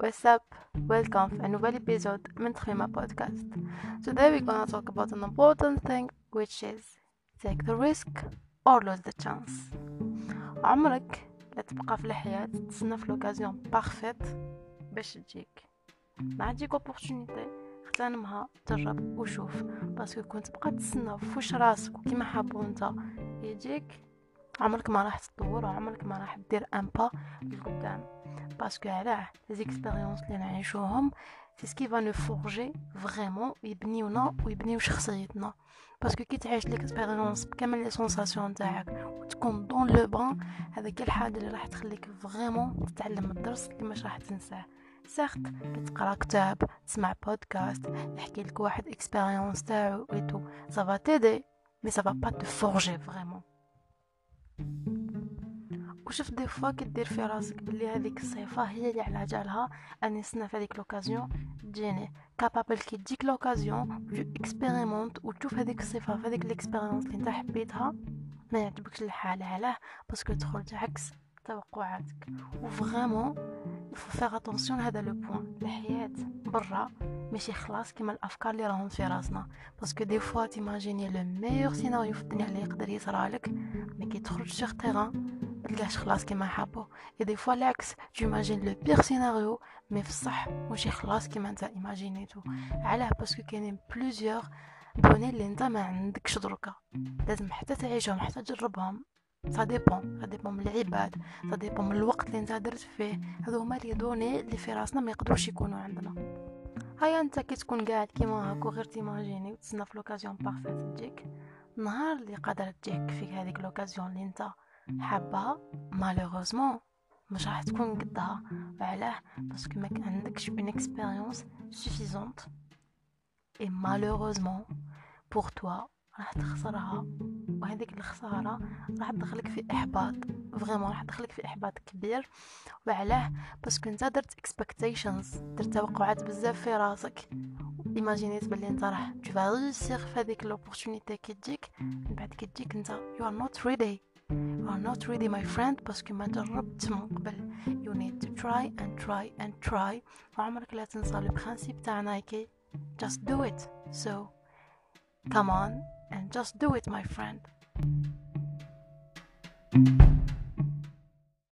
What's up? Welcome to a new episode من تخيمة podcast. Today we're gonna talk about an important thing which is take the risk or lose the chance. عمرك لا تبقى في الحياة تستنى في l'occasion parfaite باش تجيك ما تجيك opportunité اغتنمها جرب وشوف parce que كنت تبقى تستنى فوش راسك وكيما حابو انت يجيك عمرك ما راح تطور وعمرك ما راح دير un pas لقدام parce que علاه les expériences اللي نعيشوهم c'est ce qui va nous forger vraiment يبنيونا ويبنيو شخصيتنا. parce que كي تعيش l'expérience بكامل les sensations تاعك وتكون dans le bain هذاك الحاجة اللي راح تخليك vraiment تتعلم الدرس اللي مش راح تنساه. certes تقرا كتاب تسمع بودكاست يحكي لك واحد expérience تاعو et tout ça va t'aider mais ça va pas te forger vraiment وشوف des fois كدير في راسك بلي هذيك الصفه هي اللي على جالها. أني نستنى في هذيك l'occasion تجيني capable كي تجيك l'occasion expérimenter وتشوف هذيك الصفه في هذيك ال expérience اللي انت حبيتها. ما يعجبكش الحال علاه parce que تخرج عكس توقعاتك. و vraiment faut faire attention هذا le point الحياة برا ماشي خلاص كيما الأفكار اللي راهم في راسنا. parce que des fois تيماجيني le meilleur scénario في الدنيا اللي يقدر يصرالك كي تخرج sur terrain متلقاش خلاص كيما حابو. et des fois العكس t'imagines le pire scénario mais في الصح ماشي خلاص كيما انت ايماجينيتو علاه parce que كاينين plusieurs données اللي انت ما عندكش دركا لازم حتى تعيشهم حتى تجربهم. ça dépend ça dépend من العباد. ça dépend من الوقت اللي انت درت فيه. هذو هما les données اللي في راسنا ما يقدروش يكونوا عندنا. هيا انت كي تكون قاعد كيما هاك وغير تيماجيني وتسنى في l'occasion parfaite تجيك نهار اللي قادر تجيك فيك هذيك l'occasion اللي انت حابها malheureusement مش راح تكون قدها وعلاه parce que ما عندكش une expérience suffisante et malheureusement pour toi راح تخسرها وهذيك الخسارة راح تدخلك في إحباط vraiment راح تدخلك في إحباط كبير وعلاه parce que أنت درت expectations درت توقعات بزاف في راسك. ايماجينيت بلي أنت راح tout réussir في هذيك l'opportunité كي تجيك. من بعد كي تجيك أنت you are not ready you are not ready my friend parce que ما جربت من قبل. You need to try and try and try. وعمرك لا تنسى ال principe تاع Nike just do it. So come on and just do it my friend.